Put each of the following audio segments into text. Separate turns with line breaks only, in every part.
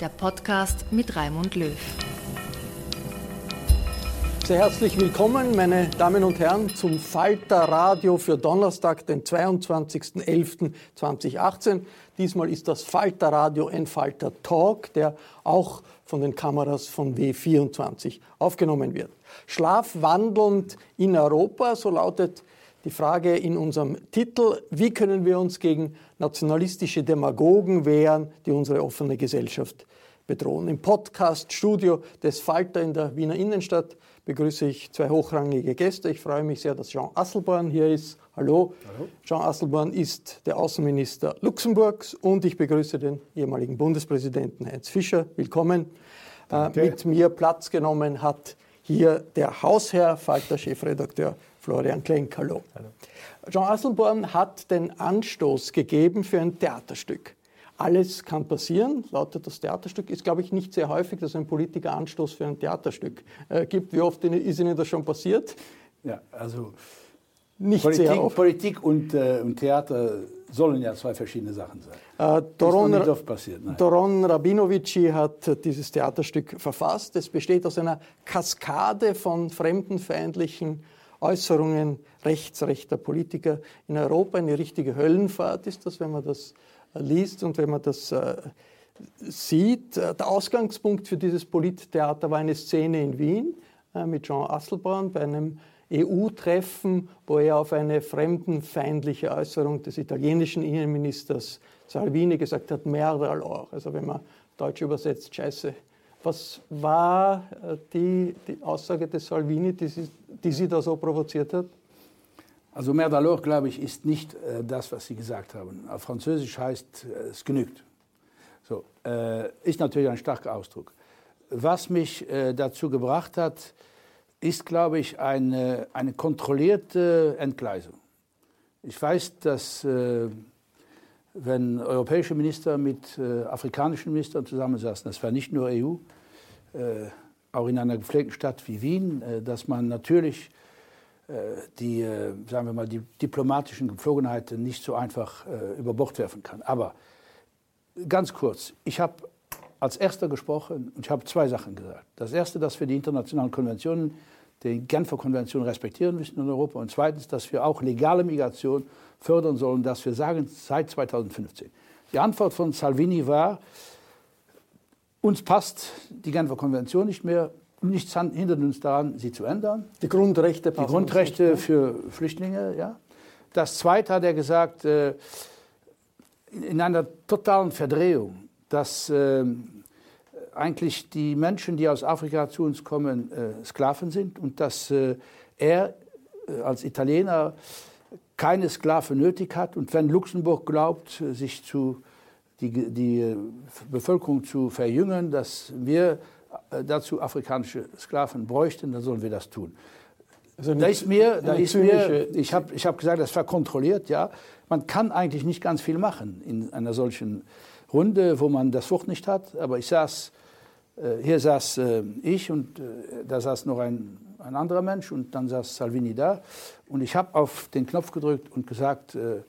der Podcast mit Raimund Löw.
Sehr herzlich willkommen, meine Damen und Herren, zum Falter Radio für Donnerstag, den 22.11.2018. Diesmal ist das Falter Radio ein Falter Talk, der auch von den Kameras von W24 aufgenommen wird. Schlafwandelnd in Europa, so lautet die Frage in unserem Titel, wie können wir uns gegen nationalistische Demagogen wehren, die unsere offene Gesellschaft bedrohen. Im Podcast-Studio des Falter in der Wiener Innenstadt begrüße ich zwei hochrangige Gäste. Ich freue mich sehr, dass Jean Asselborn hier ist. Hallo. Hallo. Jean Asselborn ist der Außenminister Luxemburgs und ich begrüße den ehemaligen Bundespräsidenten Heinz Fischer. Willkommen. Äh, mit mir Platz genommen hat hier der Hausherr, Falter-Chefredakteur Florian Klenk. Hallo. Hallo. Jean Asselborn hat den Anstoß gegeben für ein Theaterstück. Alles kann passieren, lautet das Theaterstück. Ist, glaube ich, nicht sehr häufig, dass ein Politiker Anstoß für ein Theaterstück äh, gibt. Wie oft ist Ihnen das schon passiert?
Ja, also nicht Politik, sehr oft. Politik und, äh, und Theater sollen ja zwei verschiedene Sachen sein.
Äh, Doron, das ist nicht oft passiert. Nein. Doron Rabinovici hat dieses Theaterstück verfasst. Es besteht aus einer Kaskade von fremdenfeindlichen Äußerungen rechtsrechter Politiker in Europa. Eine richtige Höllenfahrt ist das, wenn man das liest und wenn man das äh, sieht. Äh, der Ausgangspunkt für dieses Polittheater war eine Szene in Wien äh, mit Jean Asselborn bei einem EU-Treffen, wo er auf eine fremdenfeindliche Äußerung des italienischen Innenministers Salvini gesagt hat, merda allor. Also wenn man deutsch übersetzt, scheiße. Was war die, die Aussage des Salvini, die Sie, die Sie da so provoziert hat?
Also mer d'alors, glaube ich, ist nicht äh, das, was Sie gesagt haben. Auf Französisch heißt äh, es genügt. So, äh, ist natürlich ein starker Ausdruck. Was mich äh, dazu gebracht hat, ist, glaube ich, eine, eine kontrollierte Entgleisung. Ich weiß, dass äh, wenn europäische Minister mit äh, afrikanischen Ministern zusammensaßen, das war nicht nur EU, auch in einer gepflegten Stadt wie Wien, dass man natürlich die, äh, sagen wir mal, die diplomatischen Gepflogenheiten nicht so einfach äh, über Bord werfen kann. Aber ganz kurz, ich habe als erster gesprochen und ich habe zwei Sachen gesagt. Das erste, dass wir die internationalen Konventionen, die Genfer Konvention respektieren müssen in Europa und zweitens, dass wir auch legale Migration fördern sollen, dass wir sagen, seit 2015. Die Antwort von Salvini war, uns passt die Genfer Konvention nicht mehr, nichts hindert uns daran, sie zu ändern.
Die Grundrechte,
die Grundrechte für Flüchtlinge. Ja. Das Zweite hat er gesagt, äh, in einer totalen Verdrehung dass äh, eigentlich die Menschen, die aus Afrika zu uns kommen, äh, Sklaven sind und dass äh, er äh, als Italiener keine Sklaven nötig hat. Und wenn Luxemburg glaubt, sich zu, die, die Bevölkerung zu verjüngen, dass wir dazu afrikanische Sklaven bräuchten, dann sollen wir das tun. Also da ist mir, da ist mir ich habe ich hab gesagt, das war kontrolliert, ja. Man kann eigentlich nicht ganz viel machen in einer solchen Runde, wo man das Wort nicht hat. Aber ich saß, äh, hier saß äh, ich und äh, da saß noch ein, ein anderer Mensch und dann saß Salvini da. Und ich habe auf den Knopf gedrückt und gesagt, äh,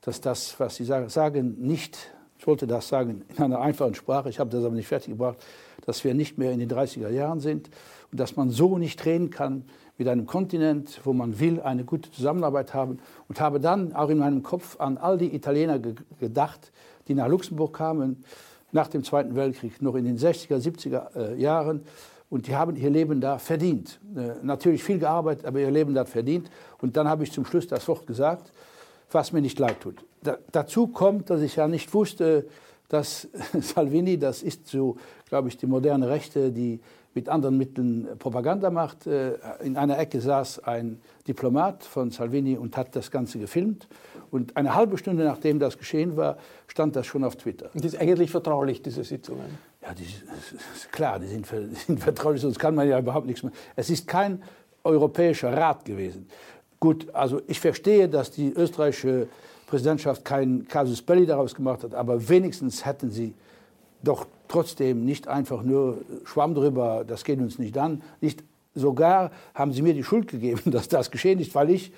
dass das, was Sie sagen, nicht, ich wollte das sagen in einer einfachen Sprache, ich habe das aber nicht fertiggebracht, dass wir nicht mehr in den 30er Jahren sind und dass man so nicht reden kann mit einem Kontinent, wo man will, eine gute Zusammenarbeit haben. Und habe dann auch in meinem Kopf an all die Italiener ge gedacht, die nach Luxemburg kamen, nach dem Zweiten Weltkrieg, noch in den 60er, 70er äh, Jahren. Und die haben ihr Leben da verdient. Äh, natürlich viel gearbeitet, aber ihr Leben da verdient. Und dann habe ich zum Schluss das Wort gesagt, was mir nicht leid tut. Da, dazu kommt, dass ich ja nicht wusste, dass Salvini, das ist so, glaube ich, die moderne Rechte, die mit anderen Mitteln Propaganda macht. Äh, in einer Ecke saß ein Diplomat von Salvini und hat das Ganze gefilmt. Und eine halbe Stunde nachdem das geschehen war, stand das schon auf Twitter.
Und das ist eigentlich vertraulich, diese Sitzungen?
Ja, die, klar, die sind, die sind vertraulich, sonst kann man ja überhaupt nichts mehr. Es ist kein europäischer Rat gewesen. Gut, also ich verstehe, dass die österreichische Präsidentschaft keinen Casus Belli daraus gemacht hat, aber wenigstens hätten sie doch trotzdem nicht einfach nur Schwamm drüber, das geht uns nicht an. Nicht, sogar haben sie mir die Schuld gegeben, dass das geschehen ist, weil ich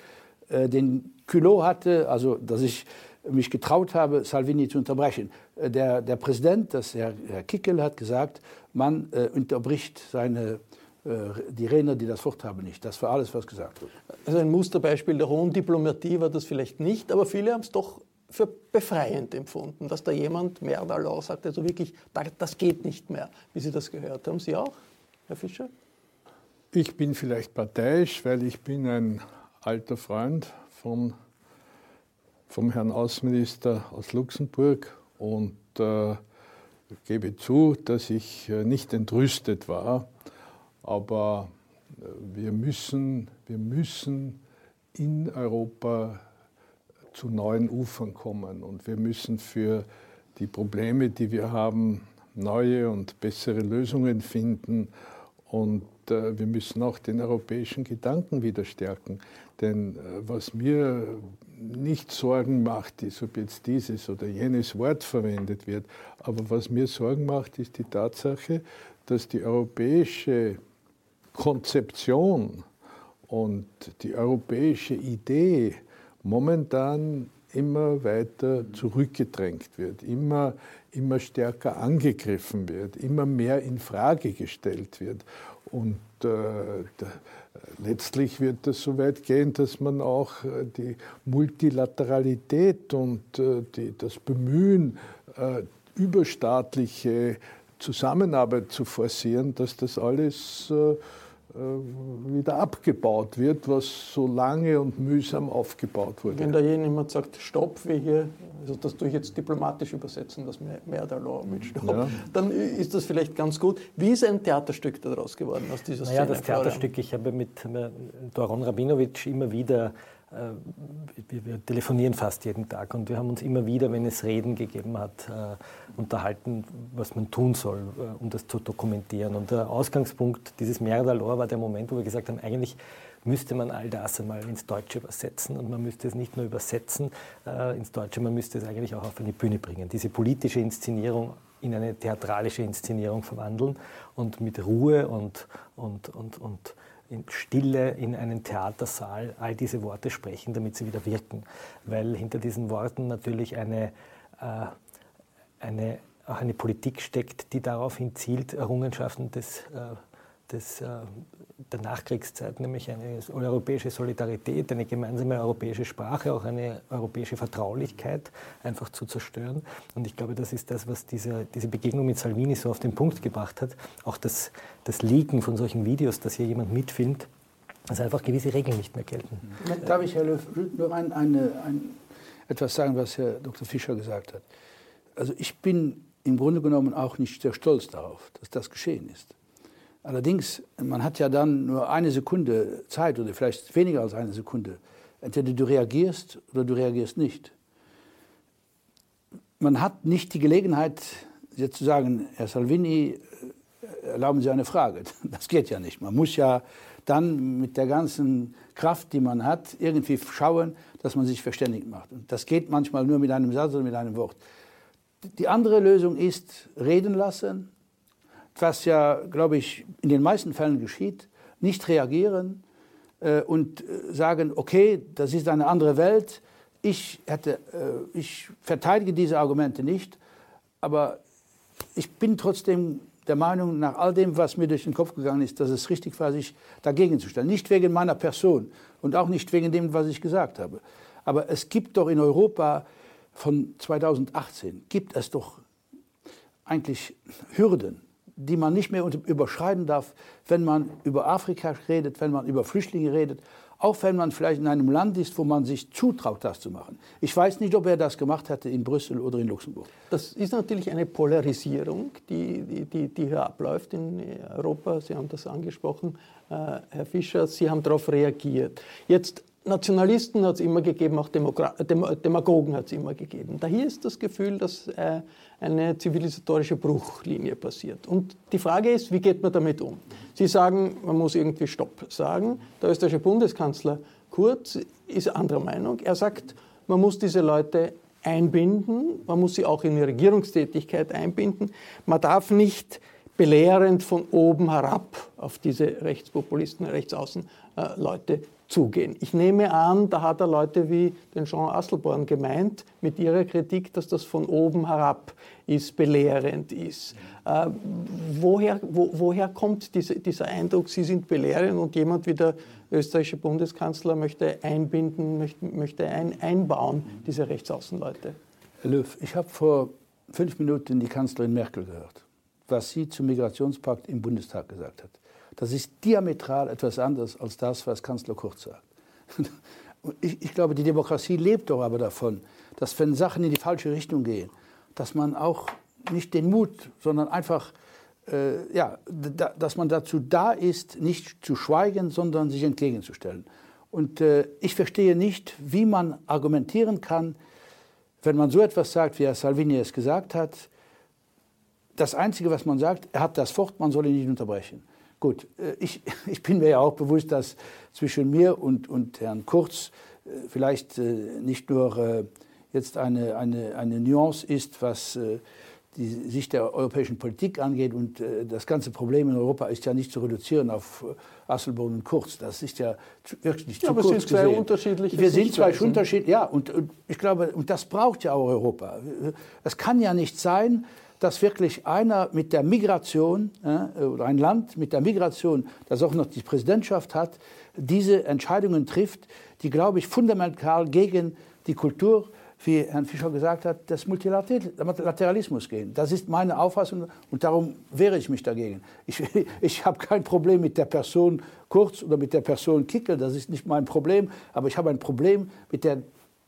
äh, den Culot hatte, also dass ich mich getraut habe, Salvini zu unterbrechen. Äh, der, der Präsident, das Herr, Herr Kickel, hat gesagt, man äh, unterbricht seine, die Redner, die das Wort haben, nicht. Das war alles, was gesagt wurde.
Also ein Musterbeispiel der hohen Diplomatie war das vielleicht nicht, aber viele haben es doch für befreiend empfunden, dass da jemand, Merdalor, sagt, also wirklich, das geht nicht mehr, wie Sie das gehört haben. Sie auch, Herr Fischer?
Ich bin vielleicht parteiisch, weil ich bin ein alter Freund von, vom Herrn Außenminister aus Luxemburg und äh, gebe zu, dass ich äh, nicht entrüstet war, aber äh, wir müssen, wir müssen in Europa zu neuen Ufern kommen. Und wir müssen für die Probleme, die wir haben, neue und bessere Lösungen finden. Und äh, wir müssen auch den europäischen Gedanken wieder stärken. Denn äh, was mir nicht Sorgen macht, ist, ob jetzt dieses oder jenes Wort verwendet wird. Aber was mir Sorgen macht, ist die Tatsache, dass die europäische Konzeption und die europäische Idee momentan immer weiter zurückgedrängt wird, immer, immer stärker angegriffen wird, immer mehr in Frage gestellt wird. Und äh, letztlich wird es so weit gehen, dass man auch äh, die Multilateralität und äh, die, das Bemühen, äh, überstaatliche Zusammenarbeit zu forcieren, dass das alles äh, wieder abgebaut wird, was so lange und mühsam aufgebaut wurde.
Wenn da jemand sagt, Stopp, wie hier, also das tue ich jetzt diplomatisch übersetzen, das mehr der Law mit Stopp, ja. dann ist das vielleicht ganz gut. Wie ist ein Theaterstück daraus geworden aus dieser
naja, Szene? Ja, das Theaterstück, ich habe mit Doron Rabinovic immer wieder äh, wir, wir, telefonieren fast jeden Tag und wir haben uns immer wieder, wenn es Reden gegeben hat, äh, unterhalten, was man tun soll, äh, um das zu dokumentieren. Und der Ausgangspunkt dieses Merdalor war der Moment, wo wir gesagt haben, eigentlich müsste man all das einmal ins Deutsche übersetzen. Und man müsste es nicht nur übersetzen äh, ins Deutsche, man müsste es eigentlich auch auf eine Bühne bringen. Diese politische Inszenierung in eine theatralische Inszenierung verwandeln und mit Ruhe und, und, und, und in Stille in einen Theatersaal all diese Worte sprechen, damit sie wieder wirken. Weil hinter diesen Worten natürlich eine, äh, eine, auch eine Politik steckt, die daraufhin zielt, Errungenschaften des äh, des, äh, der Nachkriegszeit, nämlich eine europäische Solidarität, eine gemeinsame europäische Sprache, auch eine europäische Vertraulichkeit einfach zu zerstören. Und ich glaube, das ist das, was diese, diese Begegnung mit Salvini so auf den Punkt gebracht hat. Auch das, das Leaken von solchen Videos, dass hier jemand mitfilmt, dass einfach gewisse Regeln nicht mehr gelten.
Darf ich, Herr Löw, nur ein, eine, ein, etwas sagen, was Herr Dr. Fischer gesagt hat? Also ich bin im Grunde genommen auch nicht sehr stolz darauf, dass das geschehen ist. Allerdings, man hat ja dann nur eine Sekunde Zeit oder vielleicht weniger als eine Sekunde. Entweder du reagierst oder du reagierst nicht. Man hat nicht die Gelegenheit, jetzt zu sagen, Herr Salvini, äh, erlauben Sie eine Frage. Das geht ja nicht. Man muss ja dann mit der ganzen Kraft, die man hat, irgendwie schauen, dass man sich verständigt macht. Und das geht manchmal nur mit einem Satz oder mit einem Wort. Die andere Lösung ist reden lassen, was ja, glaube ich, in den meisten Fällen geschieht, nicht reagieren äh, und äh, sagen, okay, das ist eine andere Welt, ich, hätte, äh, ich verteidige diese Argumente nicht, aber ich bin trotzdem der Meinung, nach all dem, was mir durch den Kopf gegangen ist, dass es richtig war, sich dagegen zu stellen. Nicht wegen meiner Person und auch nicht wegen dem, was ich gesagt habe. Aber es gibt doch in Europa von 2018, gibt es doch eigentlich Hürden, die man nicht mehr überschreiten darf, wenn man über Afrika redet, wenn man über Flüchtlinge redet, auch wenn man vielleicht in einem Land ist, wo man sich zutraut, das zu machen. Ich weiß nicht, ob er das gemacht hätte in Brüssel oder in Luxemburg.
Das ist natürlich eine Polarisierung, die, die, die hier abläuft in Europa. Sie haben das angesprochen, äh, Herr Fischer. Sie haben darauf reagiert. Jetzt Nationalisten hat es immer gegeben, auch Demokra Demagogen hat es immer gegeben. Da hier ist das Gefühl, dass äh, eine zivilisatorische Bruchlinie passiert. Und die Frage ist, wie geht man damit um? Sie sagen, man muss irgendwie Stopp sagen. Der österreichische Bundeskanzler Kurz ist anderer Meinung. Er sagt, man muss diese Leute einbinden, man muss sie auch in die Regierungstätigkeit einbinden. Man darf nicht belehrend von oben herab auf diese Rechtspopulisten, Rechtsaußenleute äh, zugehen. Ich nehme an, da hat er Leute wie den Jean Asselborn gemeint mit ihrer Kritik, dass das von oben herab ist, belehrend ist. Äh, woher, wo, woher kommt diese, dieser Eindruck, Sie sind belehrend und jemand wie der österreichische Bundeskanzler möchte einbinden, möchte, möchte ein, einbauen, diese Rechtsaußenleute?
Herr Löw, ich habe vor fünf Minuten die Kanzlerin Merkel gehört, was sie zum Migrationspakt im Bundestag gesagt hat. Das ist diametral etwas anderes als das, was Kanzler Kurz sagt. Ich, ich, glaube, die Demokratie lebt doch aber davon, dass wenn Sachen in die falsche Richtung gehen, dass man auch nicht den Mut, sondern einfach, äh, ja, da, dass man dazu da ist, nicht zu schweigen, sondern sich entgegenzustellen. Und äh, ich verstehe nicht, wie man argumentieren kann, wenn man so etwas sagt, wie Herr Salvini es gesagt hat. Das Einzige, was man sagt, er hat das Wort, man soll ihn nicht unterbrechen. Gut, äh, ich, ich bin mir ja auch bewusst, dass zwischen mir und, und Herrn Kurz äh, vielleicht äh, nicht nur jetzt eine, eine, eine Nuance ist, was die Sicht der europäischen Politik angeht. Und das ganze Problem in Europa ist ja nicht zu reduzieren auf Asselborn und Kurz. Das ist ja wirklich ja, zu
aber
kurz
sind zwei
gesehen.
unterschiedliche
Wir sind zwei unterschiedliche, ja. Und, und ich glaube, und das braucht ja auch Europa. Es kann ja nicht sein, dass wirklich einer mit der Migration äh, oder ein Land mit der Migration, das auch noch die Präsidentschaft hat, diese Entscheidungen trifft, die, glaube ich, fundamental gegen die Kultur, wie Herr Fischer gesagt hat, des Multilateralismus gehen. Das ist meine Auffassung und darum wehre ich mich dagegen. Ich, ich habe kein Problem mit der Person Kurz oder mit der Person Kickel, das ist nicht mein Problem, aber ich habe ein Problem mit der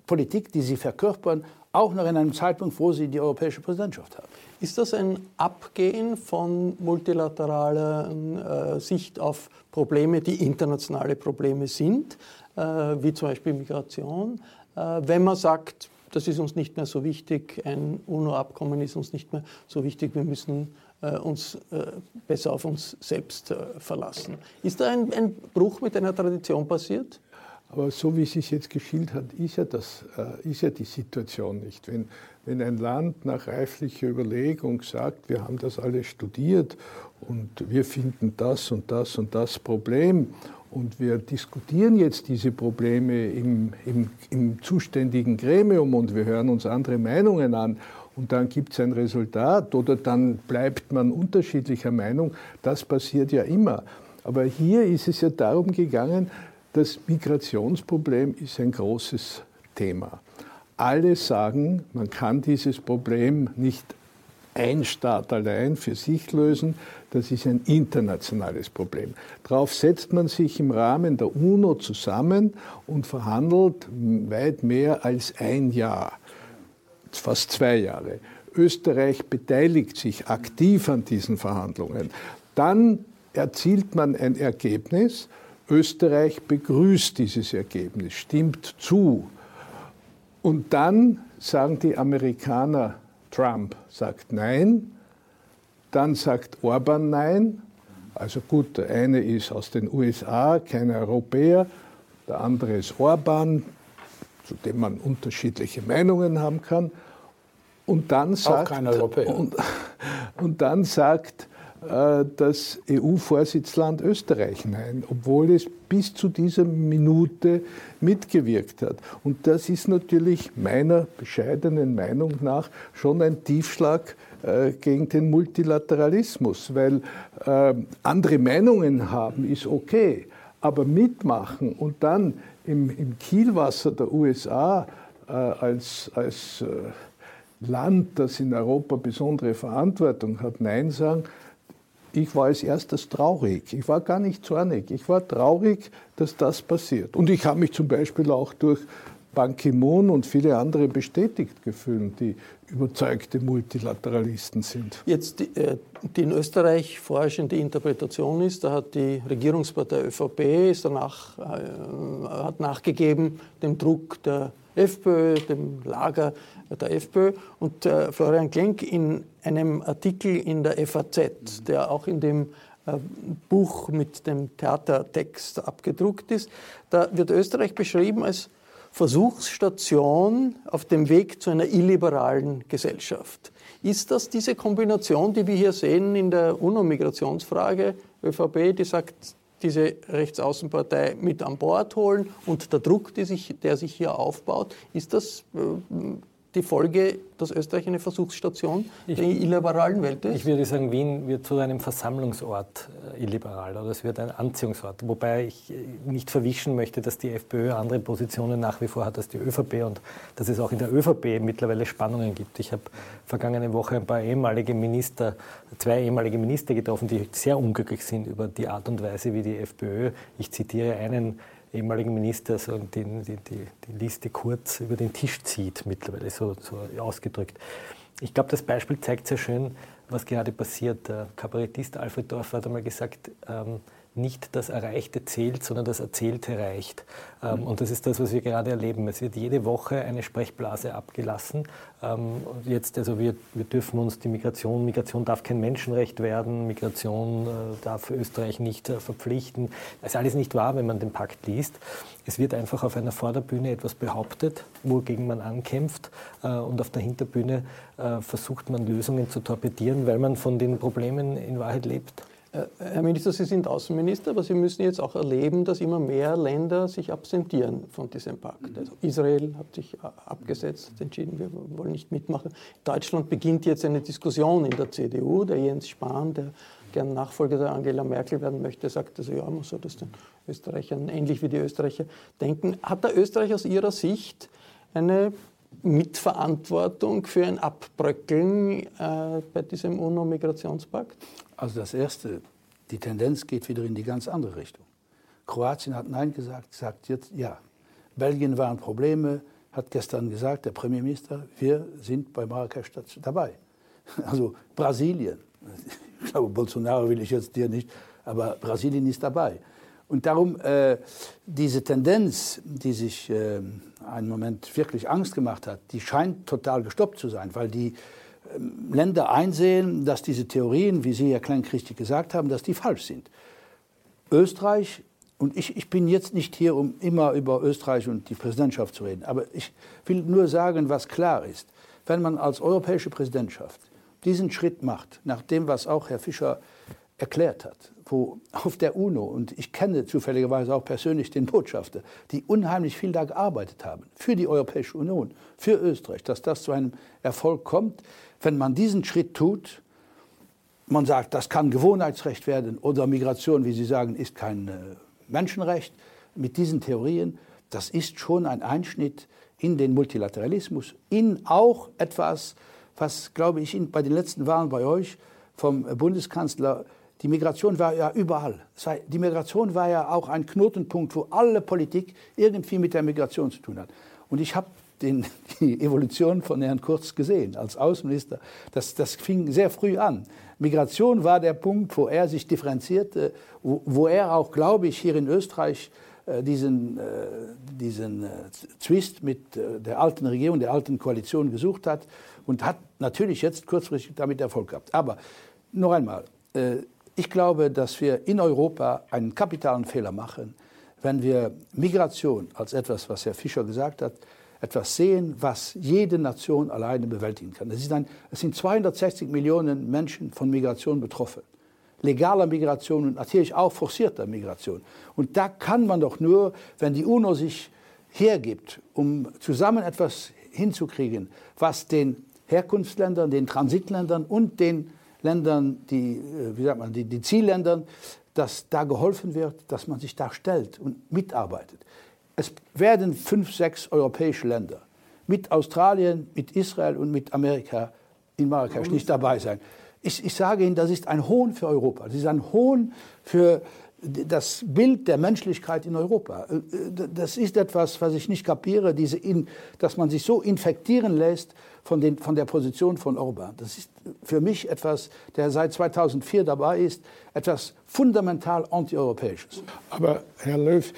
Politik, die sie verkörpern, auch noch in einem Zeitpunkt, wo sie die europäische Präsidentschaft haben.
Ist das ein Abgehen von multilateraler äh, Sicht auf Probleme, die internationale Probleme sind, äh, wie zum Beispiel Migration, äh, wenn man sagt, das ist uns nicht mehr so wichtig, ein UNO-Abkommen ist uns nicht mehr so wichtig, wir müssen äh, uns äh, besser auf uns selbst äh, verlassen. Ist da ein, ein Bruch mit einer Tradition passiert?
Aber so wie Sie es jetzt geschildert hat, ist ja, das, äh, ist ja die Situation nicht. Wenn, wenn ein Land nach reiflicher Überlegung sagt, wir haben das alles studiert und wir finden das und das und das Problem und wir diskutieren jetzt diese Probleme im, im, im zuständigen Gremium und wir hören uns andere Meinungen an und dann gibt es ein Resultat oder dann bleibt man unterschiedlicher Meinung, das passiert ja immer. Aber hier ist es ja darum gegangen, das Migrationsproblem ist ein großes Thema. Alle sagen, man kann dieses Problem nicht ein Staat allein für sich lösen, das ist ein internationales Problem. Darauf setzt man sich im Rahmen der UNO zusammen und verhandelt weit mehr als ein Jahr, fast zwei Jahre, Österreich beteiligt sich aktiv an diesen Verhandlungen. Dann erzielt man ein Ergebnis. Österreich begrüßt dieses Ergebnis, stimmt zu. Und dann sagen die Amerikaner, Trump sagt Nein, dann sagt Orban Nein. Also gut, der eine ist aus den USA, kein Europäer, der andere ist Orban, zu dem man unterschiedliche Meinungen haben kann. Und dann sagt,
Auch kein Europäer.
Und, und dann sagt das EU-Vorsitzland Österreich Nein, obwohl es bis zu dieser Minute mitgewirkt hat. Und das ist natürlich meiner bescheidenen Meinung nach schon ein Tiefschlag äh, gegen den Multilateralismus, weil äh, andere Meinungen haben ist okay, aber mitmachen und dann im, Kielwasser der USA äh, als, als äh, Land, das in Europa besondere Verantwortung hat, Nein sagen, ich war als erstes traurig. Ich war gar nicht zornig. Ich war traurig, dass das passiert. Und ich habe mich zum Beispiel auch durch Ban Ki-moon und viele andere bestätigt gefühlt, die überzeugte Multilateralisten sind.
Jetzt die, äh, die in Österreich forschende Interpretation ist, da hat die Regierungspartei ÖVP ist danach, äh, hat nachgegeben dem Druck der FPÖ, dem Lager der FPÖ. Und äh, Florian Klenk in einem Artikel in der FAZ, der auch in dem äh, Buch mit dem Theatertext abgedruckt ist, da wird Österreich beschrieben als Versuchsstation auf dem Weg zu einer illiberalen Gesellschaft. Ist das diese Kombination, die wir hier sehen in der UNO-Migrationsfrage, ÖVP, die sagt, diese Rechtsaußenpartei mit an Bord holen und der Druck, sich, der sich hier aufbaut, ist das äh, die Folge, dass Österreich eine Versuchsstation ich, der illiberalen Welt ist?
Ich würde sagen, Wien wird zu einem Versammlungsort äh, illiberal oder es wird ein Anziehungsort. Wobei ich äh, nicht verwischen möchte, dass die FPÖ andere Positionen nach wie vor hat als die ÖVP und dass es auch in der ÖVP mittlerweile Spannungen gibt. Ich habe vergangene Woche ein paar ehemalige Minister, zwei ehemalige Minister getroffen, die sehr unglücklich sind über die Art und Weise, wie die FPÖ, ich zitiere einen, ehemaligen Minister die, die, die, die Liste kurz über den Tisch zieht, mittlerweile so, so ausgedrückt. Ich glaube, das Beispiel zeigt sehr schön, was gerade passiert. Der Kabarettist Alfred Dorf hat einmal gesagt, ähm, nicht das Erreichte zählt, sondern das Erzählte reicht. Ähm, und das ist das, was wir gerade erleben. Es wird jede Woche eine Sprechblase abgelassen. Ähm, jetzt, also wir, wir dürfen uns die Migration, Migration darf kein Menschenrecht werden, Migration äh, darf Österreich nicht äh, verpflichten. Das ist alles nicht wahr, wenn man den Pakt liest. Es wird einfach auf einer Vorderbühne etwas behauptet, wogegen man ankämpft. Äh, und auf der Hinterbühne versucht man Lösungen zu torpedieren, weil man von den Problemen in Wahrheit lebt.
Äh, Herr Minister, Sie sind Außenminister, aber Sie müssen jetzt auch erleben, dass immer mehr Länder sich absentieren von diesem Pakt. Also Israel hat sich äh, abgesetzt, entschieden, wir wollen nicht mitmachen. Deutschland beginnt jetzt eine Diskussion in der CDU. Der Jens Spahn, der gern Nachfolger der Angela Merkel werden möchte, sagt also, ja, man soll das den Österreichern ähnlich wie die Österreicher denken. Hat der Österreich aus Ihrer Sicht eine Mitverantwortung für ein Abbröckeln äh, bei diesem UNO-Migrationspakt?
Also das Erste, die Tendenz geht wieder in die ganz andere Richtung. Kroatien hat Nein gesagt, sagt jetzt Ja. Belgien waren Probleme, hat gestern gesagt, der Premierminister, wir sind bei Marrakesch dabei. Also Brasilien, ich glaube, Bolsonaro will ich jetzt dir nicht, aber Brasilien ist dabei. Und darum äh, diese Tendenz, die sich äh, einen Moment wirklich Angst gemacht hat, die scheint total gestoppt zu sein, weil die Länder einsehen, dass diese Theorien, wie Sie, Herr Klenk, richtig gesagt haben, dass die falsch sind. Österreich, und ich, ich bin jetzt nicht hier, um immer über Österreich und die Präsidentschaft zu reden, aber ich will nur sagen, was klar ist. Wenn man als europäische Präsidentschaft diesen Schritt macht, nach dem, was auch Herr Fischer erklärt hat, wo auf der UNO, und ich kenne zufälligerweise auch persönlich den Botschafter, die unheimlich viel da gearbeitet haben, für die Europäische Union, für Österreich, dass das zu einem Erfolg kommt, wenn man diesen Schritt tut, man sagt, das kann Gewohnheitsrecht werden oder Migration, wie Sie sagen, ist kein äh, Menschenrecht, mit diesen Theorien, das ist schon ein Einschnitt in den Multilateralismus, in auch etwas, was, glaube ich, bei den letzten Wahlen bei euch vom Bundeskanzler die Migration war ja überall. Die Migration war ja auch ein Knotenpunkt, wo alle Politik irgendwie mit der Migration zu tun hat. Und ich habe den, die Evolution von Herrn Kurz gesehen als Außenminister. Das, das fing sehr früh an. Migration war der Punkt, wo er sich differenzierte, wo, wo er auch, glaube ich, hier in Österreich äh, diesen, äh, diesen äh, Zwist mit der alten Regierung, der alten Koalition gesucht hat und hat natürlich jetzt kurzfristig damit Erfolg gehabt. Aber noch einmal, ich glaube, dass wir in Europa einen kapitalen Fehler machen, wenn wir Migration als etwas, was Herr Fischer gesagt hat, etwas sehen, was jede Nation alleine bewältigen kann. Es, ein, es sind 260 Millionen Menschen von Migration betroffen. Legaler Migration und natürlich auch forcierter Migration. Und da kann man doch nur, wenn die UNO sich hergibt, um zusammen etwas hinzukriegen, was den Herkunftsländern, den Transitländern und den Ländern, die, äh, wie sagt man, die, die Zielländern, dass da geholfen wird, dass man sich da stellt und mitarbeitet. Es werden fünf, sechs europäische Länder mit Australien, mit Israel und mit Amerika in Marrakesch nicht dabei sein. Ich, ich sage Ihnen, das ist ein Hohn für Europa. Das ist ein Hohn für das Bild der Menschlichkeit in Europa. Äh, das ist etwas, was ich nicht kapiere, diese in, dass man sich so infektieren lässt von, den, von der Position von Orban. Das ist für mich etwas, der seit 2004 dabei ist, etwas fundamental antieuropäisches.
Aber Herr Löw,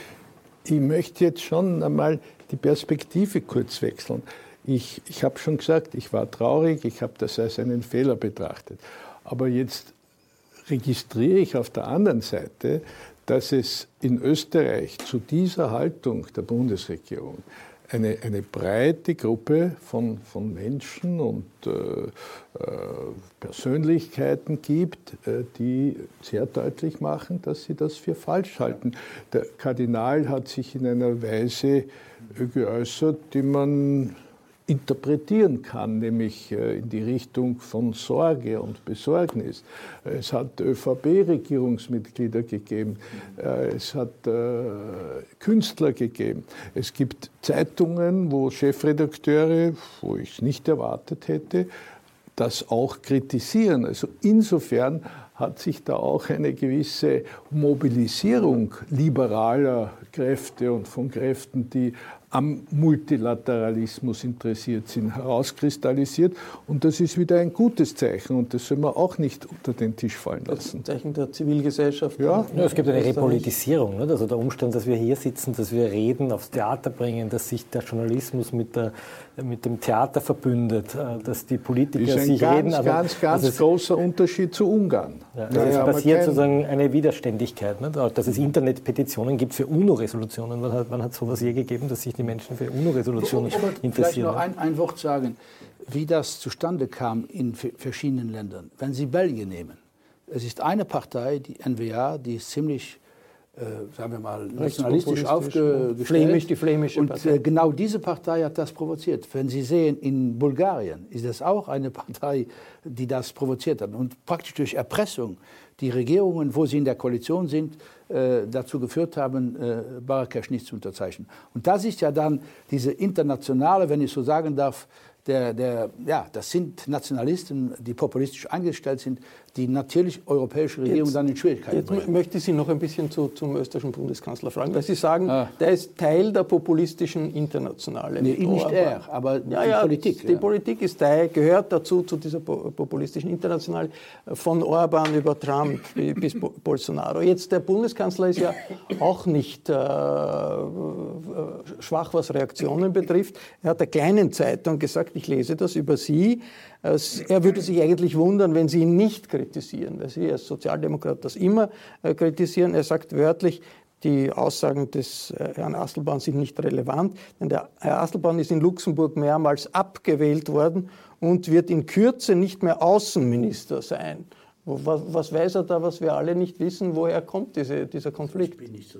ich möchte jetzt schon einmal die Perspektive kurz wechseln. Ich, ich habe schon gesagt, ich war traurig, ich habe das als einen Fehler betrachtet. Aber jetzt registriere ich auf der anderen Seite, dass es in Österreich zu dieser Haltung der Bundesregierung eine, eine breite Gruppe von, von Menschen und äh, äh, Persönlichkeiten gibt, äh, die sehr deutlich machen, dass sie das für falsch halten. Der Kardinal hat sich in einer Weise geäußert, die man interpretieren kann, nämlich äh, in die Richtung von Sorge und Besorgnis. Es hat ÖVP-Regierungsmitglieder gegeben, äh, es hat äh, Künstler gegeben, es gibt Zeitungen, wo Chefredakteure, wo ich es nicht erwartet hätte, das auch kritisieren. Also insofern hat sich da auch eine gewisse Mobilisierung liberaler Kräfte und von Kräften, die am Multilateralismus interessiert sind, herauskristallisiert. Und das ist wieder ein gutes Zeichen und das soll man auch nicht unter den Tisch fallen lassen.
Das Zeichen der Zivilgesellschaft.
Ja, ja es gibt eine Repolitisierung. Ne? Also der Umstand, dass wir hier sitzen, dass wir reden, aufs Theater bringen, dass sich der Journalismus mit, der, mit dem Theater verbündet, äh, dass die Politiker
das ist ein
sich
ganz,
reden.
Also ganz, ganz also großer Unterschied zu Ungarn.
Ja, also es passiert sozusagen eine Widerständigkeit. Ne? Dass es Internetpetitionen gibt für UNO-Resolutionen. Wann hat, wann hat sowas je gegeben, dass sich die Menschen für UNO-Resolutionen interessieren.
Vielleicht noch ein, ein, Wort sagen, wie das zustande kam in verschiedenen Ländern. Wenn Sie Belgien nehmen, es ist eine Partei, die NWA, die ist ziemlich äh, sagen wir mal, nationalistisch aufgestellt.
Flämisch, die flämische
Partei. Und äh, genau diese Partei hat das provoziert. Wenn Sie sehen, in Bulgarien ist das auch eine Partei, die das provoziert hat. Und praktisch durch Erpressung die Regierungen, wo sie in der Koalition sind, äh, dazu geführt haben, äh, nicht zu unterzeichnen. Und das ist ja dann diese internationale, wenn ich so sagen darf, der, der, ja, das sind Nationalisten, die populistisch eingestellt sind, die natürlich europäische Regierungen jetzt, dann in Schwierigkeiten
jetzt bringen. möchte ich Sie noch ein bisschen zu, zum österreichischen Bundeskanzler fragen, weil Sie sagen, ah. der ist Teil der populistischen Internationale.
Nee, nicht aber, er, aber
ja, die ja, Politik. Die ja. Politik ist Teil, gehört dazu, zu dieser populistischen Internationale, von Orban über Trump bis Bolsonaro. Jetzt der Bundeskanzler ist ja auch nicht äh, schwach, was Reaktionen betrifft. Er hat der kleinen Zeitung gesagt, ich lese das über Sie, er würde sich eigentlich wundern, wenn Sie ihn nicht kritisieren, weil Sie als Sozialdemokrat das immer äh, kritisieren. Er sagt wörtlich, die Aussagen des äh, Herrn Asselborn sind nicht relevant, denn der Herr Asselborn ist in Luxemburg mehrmals abgewählt worden und wird in Kürze nicht mehr Außenminister sein. Was, weiß er da, was wir alle nicht wissen? Woher kommt diese, dieser Konflikt? Ich bin nicht so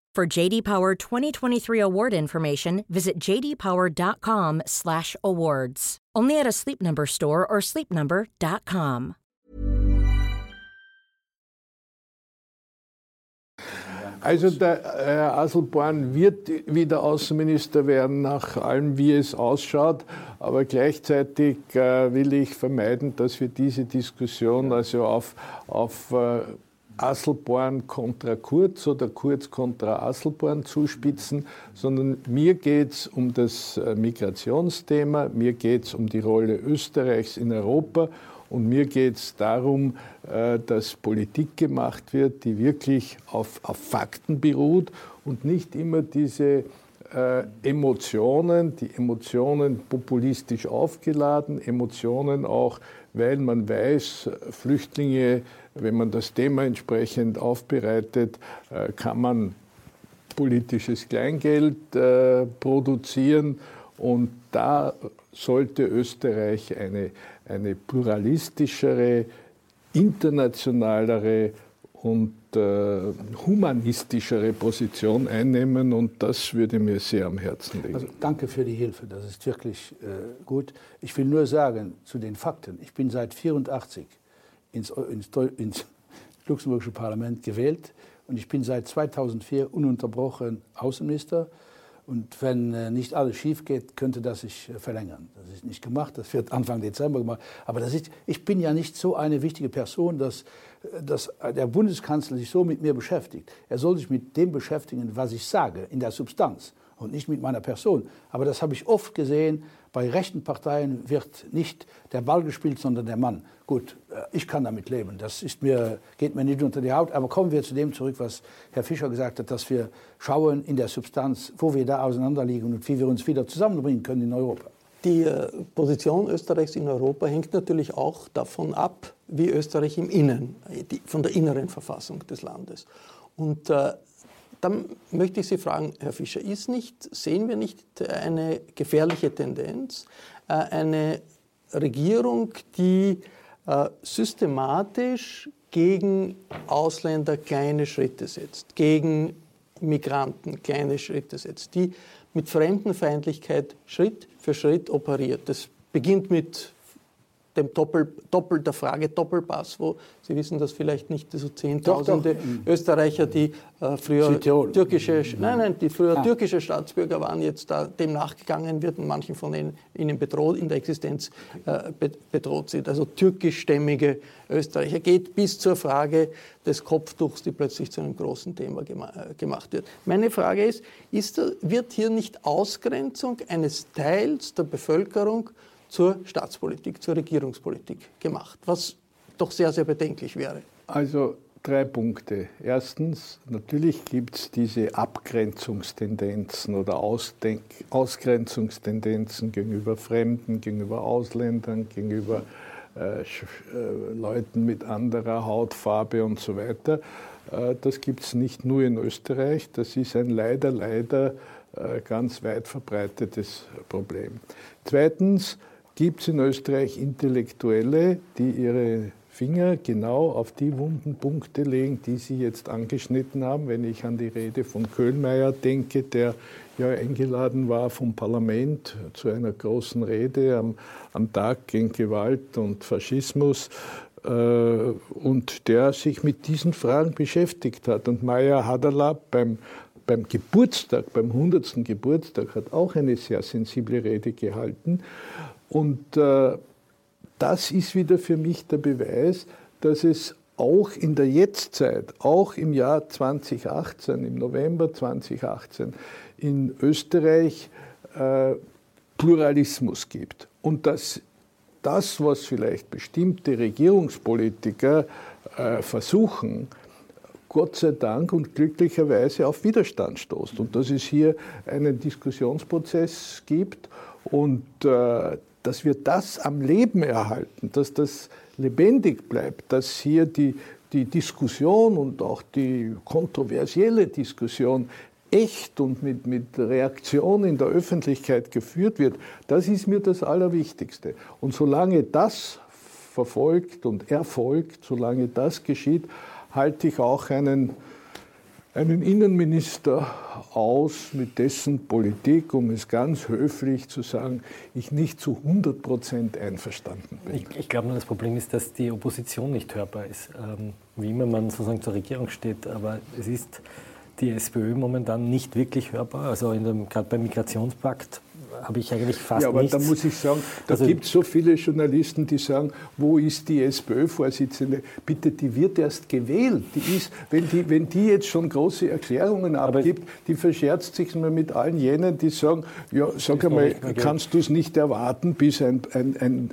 For JD Power 2023 award information, visit jdpower.com/awards. Only at a Sleep Number store or sleepnumber.com.
Also der Herr Asselborn wird wieder Außenminister werden, nach allem, wie es ausschaut. Aber gleichzeitig äh, will ich vermeiden, dass wir diese Diskussion also auf, auf äh, Asselborn kontra Kurz oder Kurz kontra Asselborn zuspitzen, sondern mir geht es um das äh, Migrationsthema, mir geht es um die Rolle Österreichs in Europa und mir geht es darum, äh, dass Politik gemacht wird, die wirklich auf, auf Fakten beruht und nicht immer diese äh, Emotionen, die Emotionen populistisch aufgeladen, Emotionen auch, weil man weiß, Flüchtlinge wenn man das Thema entsprechend aufbereitet, äh, kann man politisches Kleingeld äh, produzieren und da sollte Österreich eine, eine pluralistischere, internationalere und äh, humanistischere Position einnehmen und das würde mir sehr am Herzen liegen.
Also, danke für die Hilfe, das ist wirklich äh, gut. Ich will nur sagen zu den Fakten, ich bin seit 1984 ins, ins, ins luxemburgische Parlament gewählt und ich bin seit 2004 ununterbrochen Außenminister. Und wenn äh, nicht alles schief geht, könnte das sich äh, verlängern. Das ist nicht gemacht, das wird Anfang Dezember gemacht. Aber das ist, ich bin ja nicht so eine wichtige Person, dass, äh, dass der Bundeskanzler sich so mit mir beschäftigt. Er soll sich mit dem beschäftigen, was ich sage, in der Substanz und nicht mit meiner Person. Aber das habe ich oft gesehen, bei rechten Parteien wird nicht der Ball gespielt, sondern der Mann. Gut, äh, ich kann damit leben. Das ist mir, geht mir nicht unter die Haut. Aber kommen wir zu dem zurück, was Herr Fischer gesagt hat, dass wir schauen in der Substanz, wo wir da auseinanderliegen und wie wir uns wieder zusammenbringen können in Europa.
Die äh, Position Österreichs in Europa hängt natürlich auch davon ab, wie Österreich im Innen, von der inneren Verfassung des Landes. Und äh, dann möchte ich Sie fragen, Herr Fischer, ist nicht, sehen wir nicht eine gefährliche Tendenz, äh, eine Regierung, die äh, systematisch gegen Ausländer kleine Schritte setzt, gegen Migranten kleine Schritte setzt, die mit Fremdenfeindlichkeit Schritt für Schritt operiert. Das beginnt mit dem Doppel, Doppel der Frage Doppelpass, wo Sie wissen das vielleicht nicht, so Zehntausende Österreicher, die äh, früher Südtirol. türkische, nein, nein, die früher ah. türkische Staatsbürger waren, jetzt da dem nachgegangen wird und manchen von ihnen, ihnen bedroht, in der Existenz äh, bedroht sind. Also türkischstämmige Österreicher geht bis zur Frage des Kopftuchs, die plötzlich zu einem großen Thema gema äh, gemacht wird. Meine Frage ist, ist, wird hier nicht Ausgrenzung eines Teils der Bevölkerung zur Staatspolitik, zur Regierungspolitik gemacht, was doch sehr, sehr bedenklich wäre.
Also drei Punkte. Erstens, natürlich gibt es diese Abgrenzungstendenzen oder Ausdenk Ausgrenzungstendenzen gegenüber Fremden, gegenüber Ausländern, gegenüber äh, äh, Leuten mit anderer Hautfarbe und so weiter. Äh, das gibt es nicht nur in Österreich, das ist ein leider, leider äh, ganz weit verbreitetes Problem. Zweitens, gibt es in Österreich Intellektuelle, die ihre Finger genau auf die wunden Punkte legen, die Sie jetzt angeschnitten haben. Wenn ich an die Rede von Köhlmeier denke, der ja eingeladen war vom Parlament zu einer großen Rede am, am Tag gegen Gewalt und Faschismus äh, und der sich mit diesen Fragen beschäftigt hat. Und Maya Hadala beim beim Geburtstag, beim 100. Geburtstag, hat auch eine sehr sensible Rede gehalten. Und äh, das ist wieder für mich der Beweis, dass es auch in der Jetztzeit, auch im Jahr 2018, im November 2018, in Österreich äh, Pluralismus gibt. Und dass das, was vielleicht bestimmte Regierungspolitiker äh, versuchen, Gott sei Dank und glücklicherweise auf Widerstand stoßt. Und dass es hier einen Diskussionsprozess gibt und äh, dass wir das am Leben erhalten, dass das lebendig bleibt, dass hier die, die Diskussion und auch die kontroversielle Diskussion echt und mit, mit Reaktion in der Öffentlichkeit geführt wird, das ist mir das Allerwichtigste. Und solange das verfolgt und erfolgt, solange das geschieht, halte ich auch einen einen Innenminister aus, mit dessen Politik, um es ganz höflich zu sagen, ich nicht zu 100 Prozent einverstanden bin.
Ich, ich glaube das Problem ist, dass die Opposition nicht hörbar ist. Ähm, wie immer man sozusagen zur Regierung steht, aber es ist die SPÖ momentan nicht wirklich hörbar. Also gerade beim Migrationspakt habe ich eigentlich fast
Ja, aber
nichts.
da muss ich sagen, da
Also-
gibt es so viele Journalisten, die sagen, wo ist die SPÖ-Vorsitzende? Bitte, die wird erst gewählt. Die ist, wenn, die, wenn die jetzt schon große Erklärungen abgibt, die verscherzt sich nur mit allen jenen, die sagen, ja, sag einmal,
mal
kannst du es nicht erwarten, bis ein, ein, ein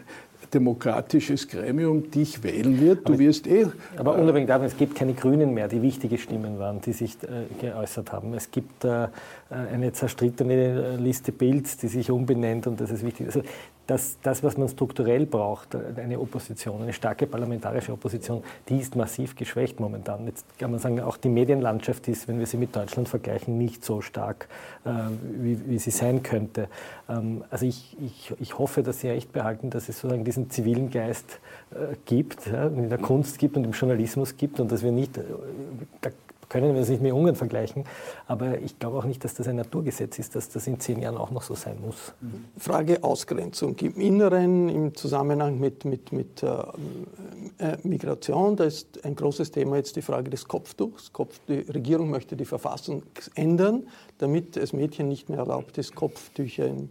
demokratisches Gremium dich wählen wird? Du wirst eh...
Aber unabhängig davon, es gibt keine Grünen mehr, die wichtige Stimmen waren, die sich äh, geäußert haben. Es gibt äh, eine zerstrittene äh, Liste Bilds, die sich umbenennt und das ist wichtig. Also das, das, was man strukturell braucht, eine Opposition, eine starke parlamentarische Opposition, die ist massiv geschwächt momentan. Jetzt kann man sagen, auch die Medienlandschaft ist, wenn wir sie mit Deutschland vergleichen, nicht so stark, äh, wie, wie sie sein könnte. Ähm, also ich, ich, ich hoffe, dass Sie echt behalten, dass es sozusagen diesen zivilen Geist äh, gibt, ja, in der Kunst gibt und im Journalismus gibt und dass wir nicht, äh, können wir es nicht mit Ungarn vergleichen, aber ich glaube auch nicht, dass das ein Naturgesetz ist, dass das in zehn Jahren auch noch so sein muss.
Frage Ausgrenzung im Inneren, im Zusammenhang mit, mit, mit äh, äh, Migration. Da ist ein großes Thema jetzt die Frage des Kopftuchs. Kopf, die Regierung möchte die Verfassung ändern, damit es Mädchen nicht mehr erlaubt ist, Kopftücher in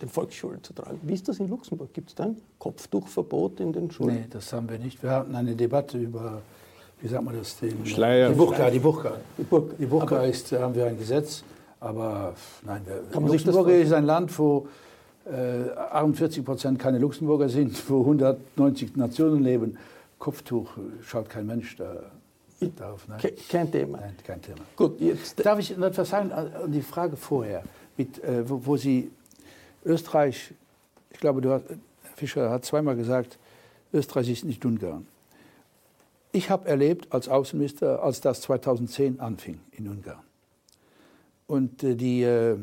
den Volksschulen zu tragen. Wie ist das in Luxemburg? Gibt es da ein Kopftuchverbot in den Schulen?
Nee, das haben wir nicht. Wir hatten eine Debatte über, wie sagt man das, den
Schleier.
Die Burka, die Burka.
Die Burka.
Die Burka ist, da haben wir ein Gesetz, aber nein, wir,
Kann man
Luxemburg ist ein Land, wo äh, 48 Prozent keine Luxemburger sind, wo 190 Nationen leben. Kopftuch äh, schaut kein Mensch da, darauf. Nein.
Ke kein Thema.
nein, kein Thema.
Gut, jetzt
Darf ich noch etwas sagen an an die Frage vorher, mit, äh, wo, wo Sie Österreich, ich glaube, du hast, Herr Fischer hat zweimal gesagt, Österreich ist nicht Ungarn. Ich habe erlebt als Außenminister, als das 2010 anfing in Ungarn. Und äh, die äh,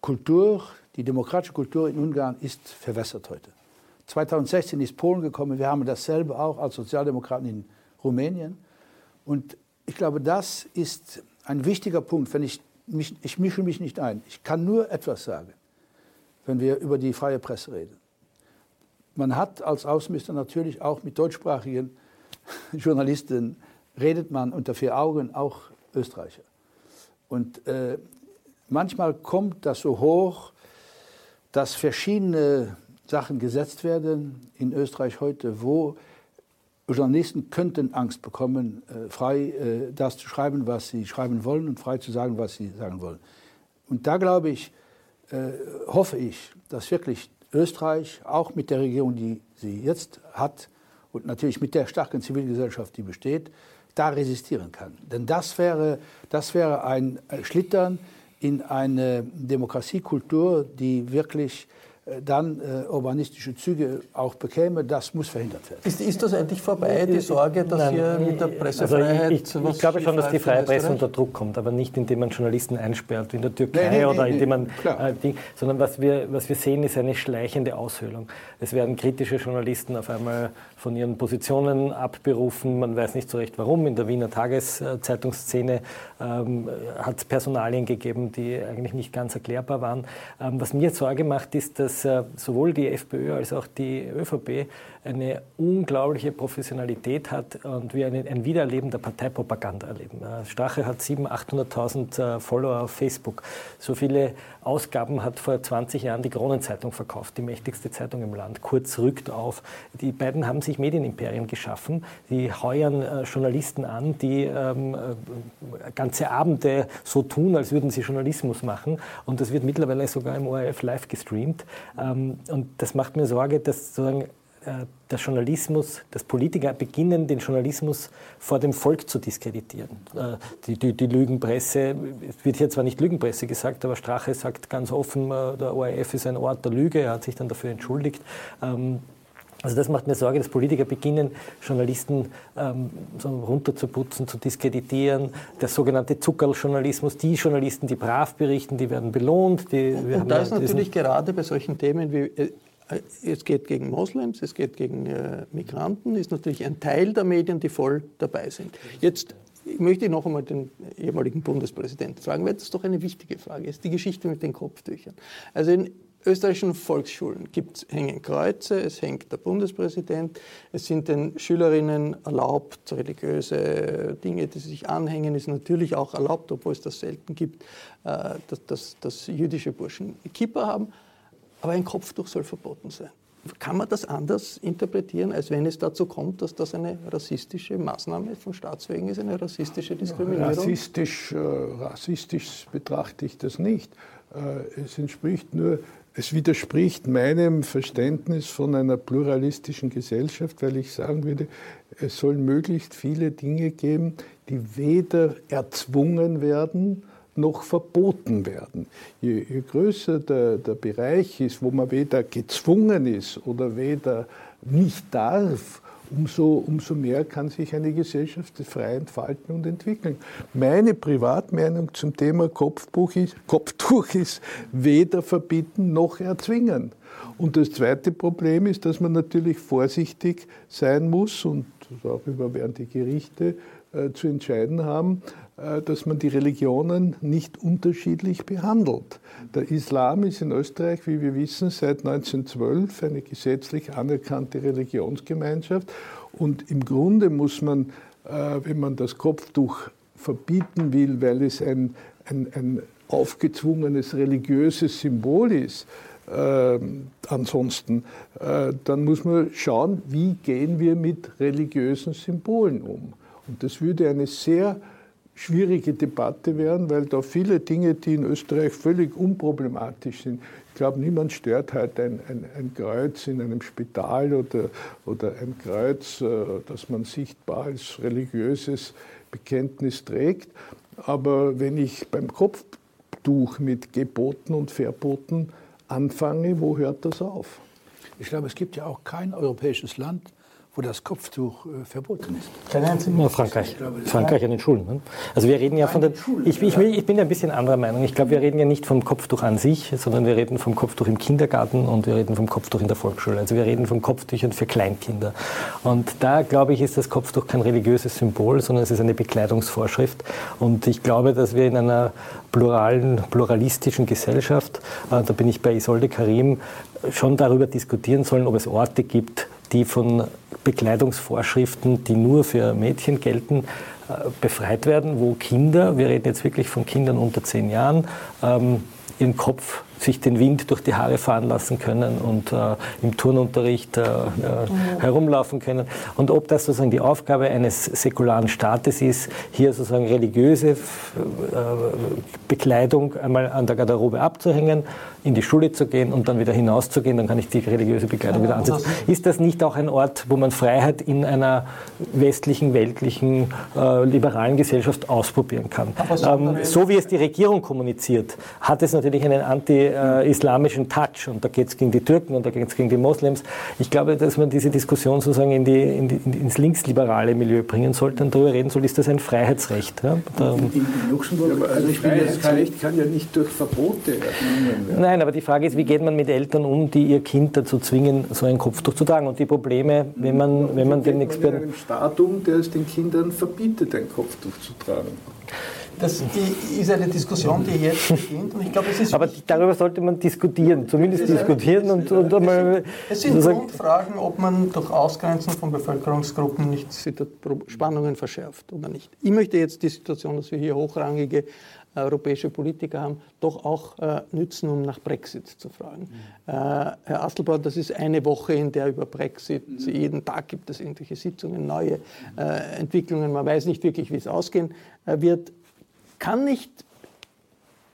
Kultur, die demokratische Kultur in Ungarn ist verwässert heute. 2016 ist Polen gekommen, wir haben dasselbe auch als Sozialdemokraten in Rumänien. Und ich glaube, das ist ein wichtiger Punkt, wenn ich mich, ich mische mich nicht ein. Ich kann nur etwas sagen, wenn wir über die freie Presse reden. Man hat als Außenminister natürlich auch mit deutschsprachigen Journalisten, redet man unter vier Augen auch Österreicher. Und äh, manchmal kommt das so hoch, dass verschiedene Sachen gesetzt werden in Österreich heute, wo Journalisten könnten Angst bekommen, äh, frei äh, das zu schreiben, was sie schreiben wollen und frei zu sagen, was sie sagen wollen. Und da glaube ich, äh, hoffe ich, dass wirklich Österreich auch mit der Regierung, die sie jetzt hat und natürlich mit der starken Zivilgesellschaft, die besteht, da resistieren kann. Denn das wäre, das wäre ein Schlittern in eine Demokratiekultur, die wirklich äh, dann äh, urbanistische Züge auch bekäme. Das muss verhindert werden.
Ist, ist das endlich vorbei, die Sorge, dass
Nein,
hier mit der
also
Pressefreiheit
ich, ich,
was
ich glaube schon, dass die freie Presse unter Druck kommt, aber nicht indem man Journalisten einsperrt, wie in der Türkei
Nee, nee,
oder
nee,
indem man, äh, Ding, sondern was wir, was wir sehen, ist eine schleichende Aushöhlung. Es werden kritische Journalisten auf einmal von ihren Positionen abberufen, man weiß nicht so recht warum. In der Wiener Tageszeitungsszene ähm, hat es Personalien gegeben, die eigentlich nicht ganz erklärbar waren. Ähm, was mir Sorge macht, ist, dass äh, sowohl die FPÖ als auch die ÖVP eine unglaubliche Professionalität hat und wir eine, ein Wiedererleben der Parteipropaganda erleben. Äh, Strache hat 700.000, 800.000 äh, Follower auf Facebook. So viele Ausgaben hat vor 20 Jahren die Kronenzeitung verkauft, die mächtigste Zeitung im Land. Kurz rückt auf. Die beiden haben sich Medienimperien geschaffen. Die heuern äh, Journalisten an, die ähm, äh, ganze Abende so tun, als würden sie Journalismus machen. Und das wird mittlerweile sogar im ORF live gestreamt. Ähm, und das macht mir Sorge, dass sozusagen der Journalismus, dass Politiker beginnen, den Journalismus vor dem Volk zu diskreditieren. Äh, Die, die, die Lügenpresse, es wird hier zwar nicht Lügenpresse gesagt, aber Strache sagt ganz offen, äh, der ORF ist ein Ort der Lüge, er hat sich dann dafür entschuldigt. Ähm, Also das macht mir Sorge, dass Politiker beginnen, Journalisten ähm, so runterzuputzen, zu diskreditieren. Der sogenannte Zuckerljournalismus, die Journalisten, die brav berichten, die werden belohnt. Die,
Und da ist natürlich gerade bei solchen Themen wie äh, es geht gegen Moslems, es geht gegen äh, Migranten, ist natürlich ein Teil der Medien, die voll dabei sind. Jetzt ich möchte noch einmal den ehemaligen Bundespräsidenten fragen, weil das doch eine wichtige Frage ist, die Geschichte mit den Kopftüchern. Also in österreichischen Volksschulen gibt, hängen Kreuze, es hängt der Bundespräsident, es sind den Schülerinnen erlaubt, religiöse Dinge, die sie sich anhängen, ist natürlich auch erlaubt, obwohl es das selten gibt, äh, dass, dass, dass jüdische Burschen Kippa haben, aber ein Kopftuch soll verboten sein. Kann man das anders interpretieren, als wenn es dazu kommt, dass das eine rassistische Maßnahme von Staatswegen ist, eine rassistische Diskriminierung?
Rassistisch, äh, rassistisch betrachte ich das nicht. Äh, es entspricht nur es widerspricht meinem Verständnis von einer pluralistischen Gesellschaft, weil ich sagen würde, es soll möglichst viele Dinge geben, die weder erzwungen werden noch verboten werden. Je, je größer der, der Bereich ist, wo man weder gezwungen ist oder weder nicht darf, umso, umso mehr kann sich eine Gesellschaft frei entfalten und entwickeln. Meine Privatmeinung zum Thema Kopfbuch ist, Kopftuch ist weder verbieten noch erzwingen. Und das zweite Problem ist, dass man natürlich vorsichtig sein muss, und darüber werden die Gerichte zu entscheiden haben, äh, dass man die Religionen nicht unterschiedlich behandelt. Der Islam ist in Österreich, wie wir wissen, seit 1912 eine gesetzlich anerkannte Religionsgemeinschaft. Und im Grunde muss man, äh, wenn man das Kopftuch verbieten will, weil es ein, ein, ein aufgezwungenes religiöses Symbol ist, äh, ansonsten, äh, dann muss man schauen, wie gehen wir mit religiösen Symbolen um. Und das würde eine sehr schwierige Debatte werden, weil da viele Dinge, die in Österreich völlig unproblematisch sind, ich glaube, niemand stört halt ein, ein, ein, Kreuz in einem Spital oder, oder ein Kreuz, äh, das man sichtbar als religiöses Bekenntnis trägt. Aber wenn ich beim Kopftuch mit Geboten und Verboten anfange, wo hört das auf?
Ich glaube, es gibt ja auch kein europäisches Land, wo das Kopftuch äh, verboten ist.
Ja, Frankreich. Frankreich an den Schulen. Ne? Also wir reden ja von den. Ich, ich, ich, bin ja ein bisschen anderer Meinung. Ich glaube, wir reden ja nicht vom Kopftuch an sich, sondern wir reden vom Kopftuch im Kindergarten und wir reden vom Kopftuch in der Volksschule. Also wir reden von Kopftüchern für Kleinkinder. Und da, glaube ich, ist das Kopftuch kein religiöses Symbol, sondern es ist eine Bekleidungsvorschrift. Und ich glaube, dass wir in einer pluralen, pluralistischen Gesellschaft, äh, da bin ich bei Isolde Karim, schon darüber diskutieren sollen, ob es Orte gibt, die von Bekleidungsvorschriften, die nur für Mädchen gelten, äh, befreit werden, wo Kinder, wir reden jetzt wirklich von Kindern unter zehn Jahren, ähm, ihren Kopf sich den Wind durch die Haare fahren lassen können und äh, im Turnunterricht äh, äh, herumlaufen können. Und ob das sozusagen die Aufgabe eines säkularen Staates ist, hier sozusagen religiöse äh, Bekleidung einmal an der Garderobe abzuhängen, in die Schule zu gehen und dann wieder hinauszugehen, dann kann ich die religiöse Bekleidung wieder ansetzen. Ist das nicht auch ein Ort, wo man Freiheit in einer westlichen, weltlichen, äh, liberalen Gesellschaft ausprobieren kann? Ähm, so wie es die Regierung kommuniziert, hat es natürlich einen anti äh, islamischen Touch und da geht es gegen die Türken und da geht es gegen die Moslems. Ich glaube, dass man diese Diskussion sozusagen in die, in die, ins linksliberale Milieu bringen sollte und darüber reden soll, ist das ein Freiheitsrecht. Ja?
In, in, Luxemburg, ja, also ich Freiheitsrecht kann ja nicht durch Verbote
werden. Nein, aber die Frage ist, wie geht man mit Eltern um, die ihr Kind dazu zwingen, so ein Kopftuch zu tragen? Und die Probleme, wenn man, wenn man den Experten...
einem Staat um, der es den Kindern verbietet, ein Kopftuch zu tragen.
Das ist eine Diskussion, die jetzt beginnt. Und ich glaube, es ist
Aber darüber sollte man diskutieren, zumindest diskutieren und, und einmal.
Es sind Grundfragen, ob man durch Ausgrenzen von Bevölkerungsgruppen nicht Spannungen verschärft oder nicht. Ich möchte jetzt die Situation, dass wir hier hochrangige äh, europäische Politiker haben, doch auch äh, nützen, um nach Brexit zu fragen. Mhm. Äh, Herr Astelbauer, das ist eine Woche, in der über Brexit, mhm. jeden Tag gibt es irgendwelche Sitzungen, neue äh, Entwicklungen, man weiß nicht wirklich, wie es ausgehen äh, wird kann nicht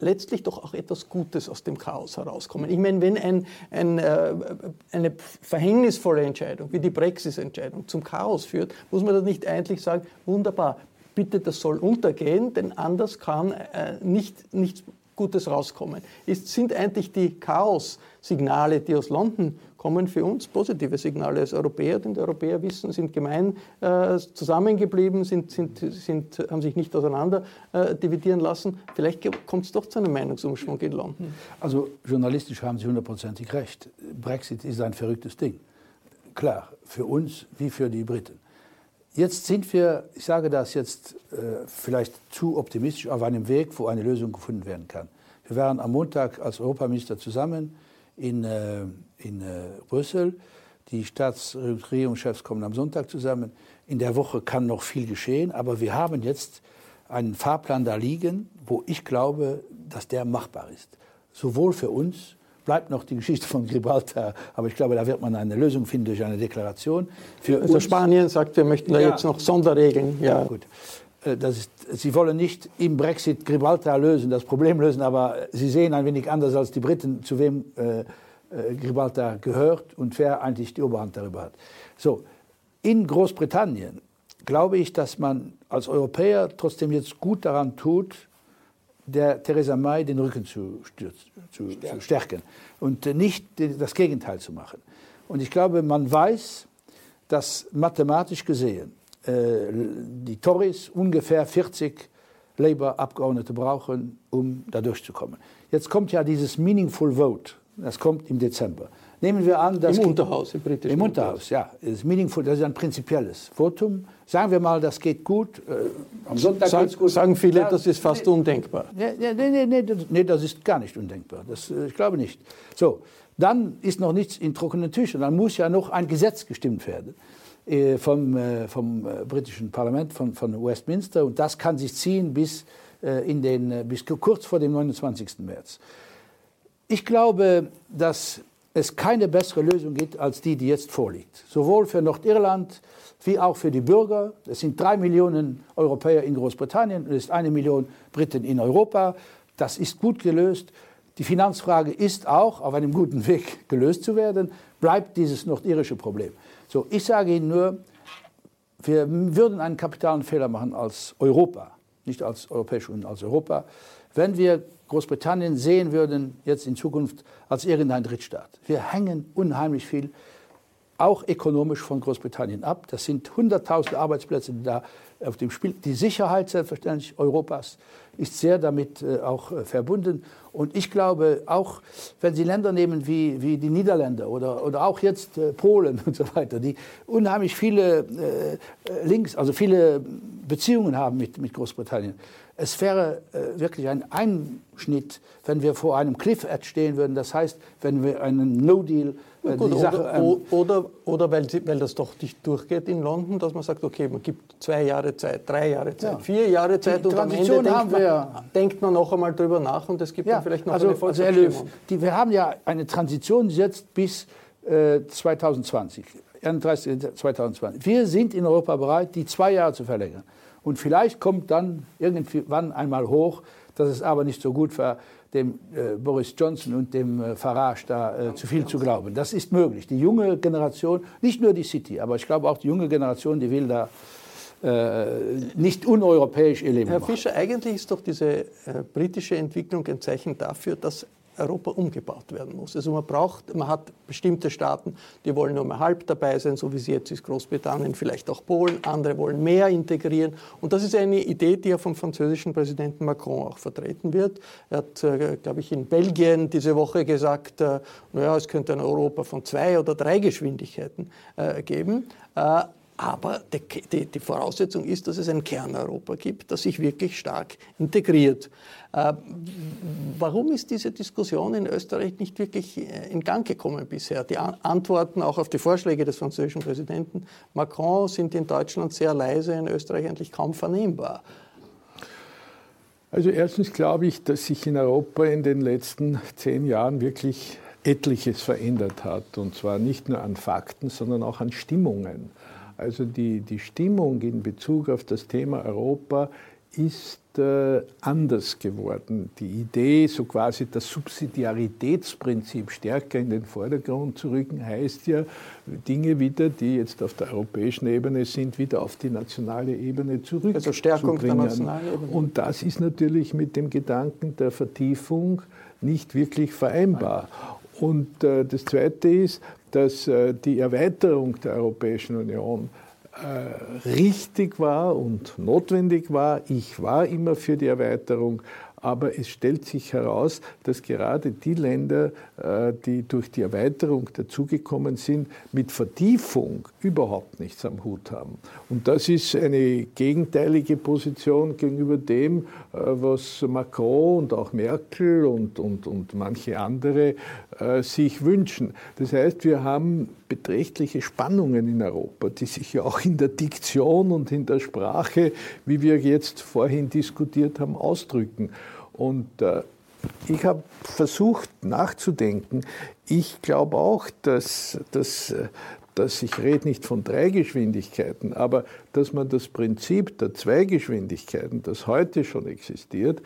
letztlich doch auch etwas Gutes aus dem Chaos herauskommen. Ich meine, wenn ein, ein, äh, eine verhängnisvolle Entscheidung wie die Brexit-Entscheidung zum Chaos führt, muss man dann nicht eigentlich sagen, wunderbar, bitte, das soll untergehen, denn anders kann äh, nicht, nichts Gutes rauskommen. Es sind eigentlich die Chaos-Signale, die aus London kommen für uns positive Signale als Europäer, denn die Europäer wissen, sind gemein äh, zusammengeblieben, sind, sind, sind, haben sich nicht auseinander äh, dividieren lassen. Vielleicht kommt es doch zu einem Meinungsumschwung in London.
Also journalistisch haben Sie hundertprozentig recht. Brexit ist ein verrücktes Ding. Klar, für uns wie für die Briten. Jetzt sind wir, ich sage das jetzt äh, vielleicht zu optimistisch, auf einem Weg, wo eine Lösung gefunden werden kann. Wir waren am Montag als Europaminister zusammen in, äh, in äh, Brüssel. Die Staats- und Regierungschefs kommen am Sonntag zusammen. In der Woche kann noch viel geschehen, aber wir haben jetzt einen Fahrplan da liegen, wo ich glaube, dass der machbar ist. Sowohl für uns, bleibt noch die Geschichte von Gibraltar, aber ich glaube, da wird man eine Lösung finden durch eine Deklaration.
Für also Spanien sagt, wir möchten da ja. jetzt noch Sonderregeln.
Ja, ja gut. Äh, das ist, Sie wollen nicht im Brexit Gibraltar lösen, das Problem lösen, aber Sie sehen ein wenig anders als die Briten, zu wem äh, äh, Gibraltar gehört und wer eigentlich die Oberhand darüber hat. So, in Großbritannien glaube ich, dass man als Europäer trotzdem jetzt gut daran tut, der Theresa May den Rücken zu, zu, zu stärken und nicht das Gegenteil zu machen. Und ich glaube, man weiß, dass mathematisch gesehen äh, die Tories ungefähr 40 Labour-Abgeordnete brauchen, um da durchzukommen. Jetzt kommt ja dieses Meaningful Vote, das kommt im Dezember. Nehmen wir an, dass
im Unterhaus, im britischen
Im Unterhaus, ja, ist meaningful, das ist ein prinzipielles Votum. Sagen wir mal, das geht gut. Äh,
am Sonntag Sag, gut. Sagen viele, ja, das ist fast nee, undenkbar.
Nee, nee, nee, nee, das ist gar nicht undenkbar. Das, äh, ich glaube nicht. So, dann ist noch nichts in trockenen Tüchern. Dann muss ja noch ein Gesetz gestimmt werden äh, vom, äh, vom äh, britischen Parlament, von, von Westminster. Und das kann sich ziehen bis, in den, bis kurz vor dem 29. März. Ich glaube, dass es keine bessere Lösung gibt als die, die jetzt vorliegt. Sowohl für Nordirland wie auch für die Bürger. Es sind drei Millionen Europäer in Großbritannien und es ist eine Million Briten in Europa. Das ist gut gelöst. Die Finanzfrage ist auch auf einem guten Weg gelöst zu werden. Bleibt dieses nordirische Problem. So, ich sage Ihnen nur, wir würden einen kapitalen Fehler machen als Europa, nicht als Europäische Union, als Europa, wenn wir Großbritannien sehen würden, jetzt in Zukunft als irgendein Drittstaat. Wir hängen unheimlich viel, auch ökonomisch von Großbritannien ab. Das sind hunderttausende Arbeitsplätze, die da auf dem Spiel. Die Sicherheit selbstverständlich Europas ist sehr damit äh, auch äh, verbunden. Und ich glaube, auch wenn Sie Länder nehmen wie, wie die Niederländer oder, oder auch jetzt äh, Polen und so weiter, die unheimlich viele Links, also viele Beziehungen haben mit, mit Großbritannien, es wäre äh, wirklich ein Einschnitt, wenn wir vor einem Cliff-Edge stehen würden. Das heißt, wenn wir einen No-Deal
äh, Gut, Sache, oder, ähm, oder, oder weil, weil, das doch nicht durchgeht in London, dass man sagt, okay, man gibt zwei Jahre Zeit, drei Jahre Zeit, ja. vier Jahre Zeit
die und am Ende denkt man,
denkt man, noch einmal drüber nach und es gibt ja, dann vielleicht noch
also, eine. Also die, wir haben ja eine Transition jetzt bis äh, 2020. 2020. Wir sind in Europa bereit, die zwei Jahre zu verlängern. Und vielleicht kommt dann irgendwann einmal hoch, dass es aber nicht so gut war, dem äh, Boris Johnson und dem äh, Farage da äh, zu viel zu glauben. Das ist möglich. Die junge Generation, nicht nur die City, aber ich glaube auch die junge Generation, die will da äh, nicht uneuropäisch ihr Leben
Herr
machen.
Fischer, eigentlich ist doch diese äh, britische Entwicklung ein Zeichen dafür, dass Europa umgebaut werden muss. Also man braucht, man hat bestimmte Staaten, die wollen nur mal halb dabei sein, so wie es jetzt ist Großbritannien, vielleicht auch Polen, andere wollen mehr integrieren. Und das ist eine Idee, die ja vom französischen Präsidenten Macron auch vertreten wird. Er hat, äh, glaube ich, in Belgien diese Woche gesagt, äh, naja, es könnte ein Europa von zwei oder drei Geschwindigkeiten äh, geben. Aber die, die, Voraussetzung ist, dass es ein Kerneuropa gibt, das sich wirklich stark integriert. Äh, warum ist diese Diskussion in Österreich nicht wirklich äh, in Gang gekommen bisher? Die Antworten auch auf die Vorschläge des französischen Präsidenten Macron sind in Deutschland sehr leise, in Österreich eigentlich kaum vernehmbar.
Also erstens glaube ich, dass sich in Europa in den letzten zehn Jahren wirklich etliches verändert hat. Und zwar nicht nur an Fakten, sondern auch an Stimmungen. Also die, die Stimmung in Bezug auf das Thema Europa ist äh, anders geworden. Die Idee, so quasi das Subsidiaritätsprinzip stärker in den Vordergrund zu rücken, heißt ja, Dinge wieder, die jetzt auf der europäischen Ebene sind, wieder auf die nationale Ebene zurück.
Also Stärkung der nationalen Ebene.
Und das ist natürlich mit dem Gedanken der Vertiefung nicht wirklich vereinbar. Und äh, das Zweite ist, dass äh, die Erweiterung der Europäischen Union äh, richtig war und notwendig war. Ich war immer für die Erweiterung, aber es stellt sich heraus, dass gerade die Länder, äh, die durch die Erweiterung dazugekommen sind, mit Vertiefung überhaupt nichts am Hut haben. Und das ist eine gegenteilige Position gegenüber dem, äh, was Macron und auch Merkel und, und, und manche andere äh, sich wünschen. Das heißt, wir haben beträchtliche Spannungen in Europa, die sich ja auch in der Diktion und in der Sprache, wie wir jetzt vorhin diskutiert haben, ausdrücken. Und äh, ich habe versucht nachzudenken. Ich glaube auch, dass, dass, äh, dass ich rede nicht von drei Geschwindigkeiten, aber dass man das Prinzip der zwei Geschwindigkeiten, das heute schon existiert,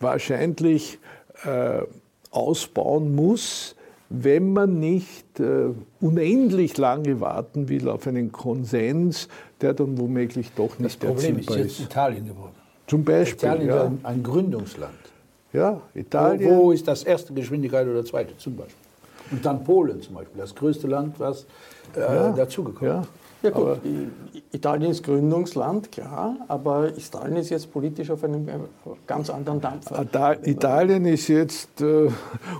wahrscheinlich äh, ausbauen muss, wenn man nicht äh, unendlich lange warten will auf einen Konsens, der dann womöglich doch nicht
das Problem
erzielbar
ist jetzt Italien geworden.
Zum Beispiel.
Italien
ja.
ist ein Gründungsland.
Ja, Italien.
Wo, wo, ist das erste Geschwindigkeit oder zweite zum Beispiel? Und dann Polen zum Beispiel, das größte Land, was äh,
ja,
dazugekommen ist.
Ja.
Ja gut, Italien ist Gründungsland, klar, aber Italien ist jetzt politisch auf einem ganz anderen Dampfer.
Italien ist jetzt äh,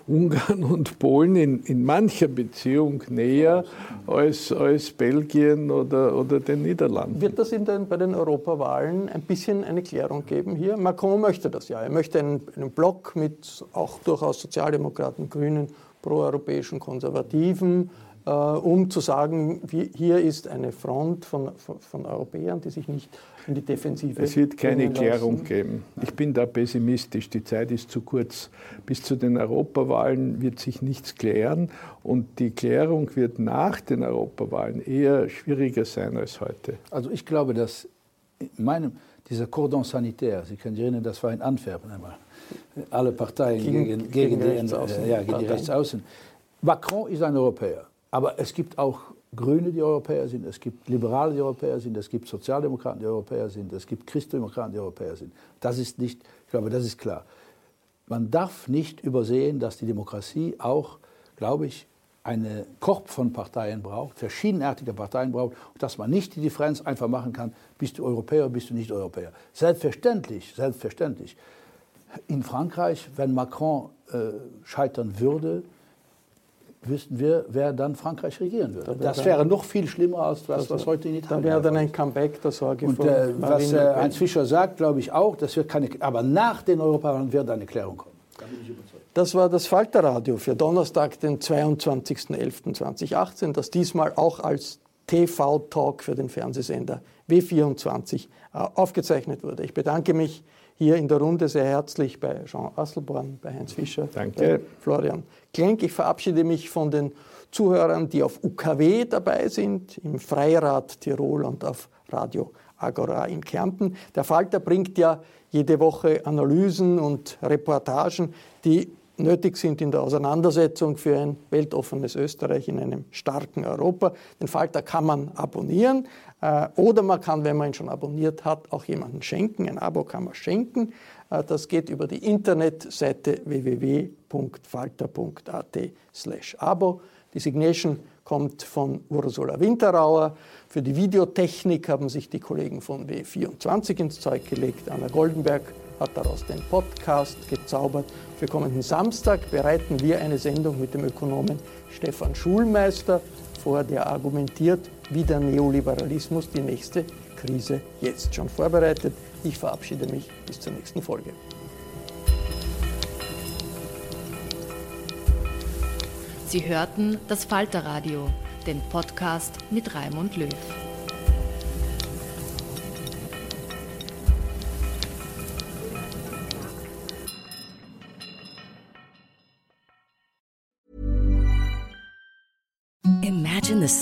Ungarn und Polen in, in mancher Beziehung näher als, als Belgien oder, oder den Niederlanden.
Wird das in den, bei den Europawahlen ein bisschen eine Klärung geben hier? Macron möchte das ja. Er möchte einen, einen Block mit auch durchaus Sozialdemokraten, Grünen, proeuropäischen Konservativen äh, um zu sagen, wie, hier ist eine Front von, von, von, Europäern, die sich nicht in die Defensive.
Es wird keine Klärung geben. Ich bin da pessimistisch. Die Zeit ist zu kurz. Bis zu den Europawahlen wird sich nichts klären und die Klärung wird nach den Europawahlen eher schwieriger sein als heute.
Also ich glaube, dass in meinem, dieser Cordon sanitaire, Sie können sich erinnern, das war in Antwerpen einmal, alle Parteien gegen, gegen, gegen, gegen die, Rechtsaußen, äh, ja, gegen die Rechtsaußen. Macron ist ein Europäer. Aber es gibt auch Grüne, die Europäer sind, es gibt Liberale, die Europäer sind, es gibt Sozialdemokraten, die Europäer sind, es gibt Christdemokraten, die Europäer sind. Das ist nicht, ich glaube, das ist klar. Man darf nicht übersehen, dass die Demokratie auch, glaube ich, einen Korb von Parteien braucht, verschiedenartige Parteien braucht, und dass man nicht die Differenz einfach machen kann, bist du Europäer, bist du nicht Europäer. Selbstverständlich, selbstverständlich. In Frankreich, wenn Macron äh, scheitern würde, wüssten wir, wer dann Frankreich regieren würde. Das wäre noch viel schlimmer, als was, was heute in Italien
Da wäre dann ein Comeback der Sorge
Und äh, was äh, Heinz Fischer sagt, glaube ich auch, das wird keine, aber nach den Europawahlen wird eine Klärung kommen. Da bin ich überzeugt.
Das war das Falterradio für Donnerstag, den 22.11.2018, das diesmal auch als TV-Talk für den Fernsehsender W24 äh, aufgezeichnet wurde. Ich bedanke mich hier in der Runde sehr herzlich bei Jean Asselborn, bei Heinz Fischer,
Danke.
bei Florian Klenk. Ich verabschiede mich von den Zuhörern, die auf UKW dabei sind, im Freirad Tirol und auf Radio Agora in Kärnten. Der Falter bringt ja jede Woche Analysen und Reportagen, die nötig sind in der Auseinandersetzung für ein weltoffenes Österreich in einem starken Europa. Den Falter kann man abonnieren äh, oder man kann, wenn man ihn schon abonniert hat, auch jemanden schenken. Ein Abo kann man schenken. Äh, das geht über die Internetseite www.falter.at/abo. Die Signation kommt von Ursula Winterauer. Für die Videotechnik haben sich die Kollegen von W24 ins Zeug gelegt. Anna Goldenberg hat daraus den Podcast gezaubert. Für kommenden Samstag bereiten wir eine Sendung mit dem Ökonomen Stefan Schulmeister vor, der argumentiert, wie der Neoliberalismus die nächste Krise jetzt schon vorbereitet. Ich verabschiede mich bis zur nächsten Folge.
Sie hörten das Falterradio, den Podcast mit Raimund Löw.
Service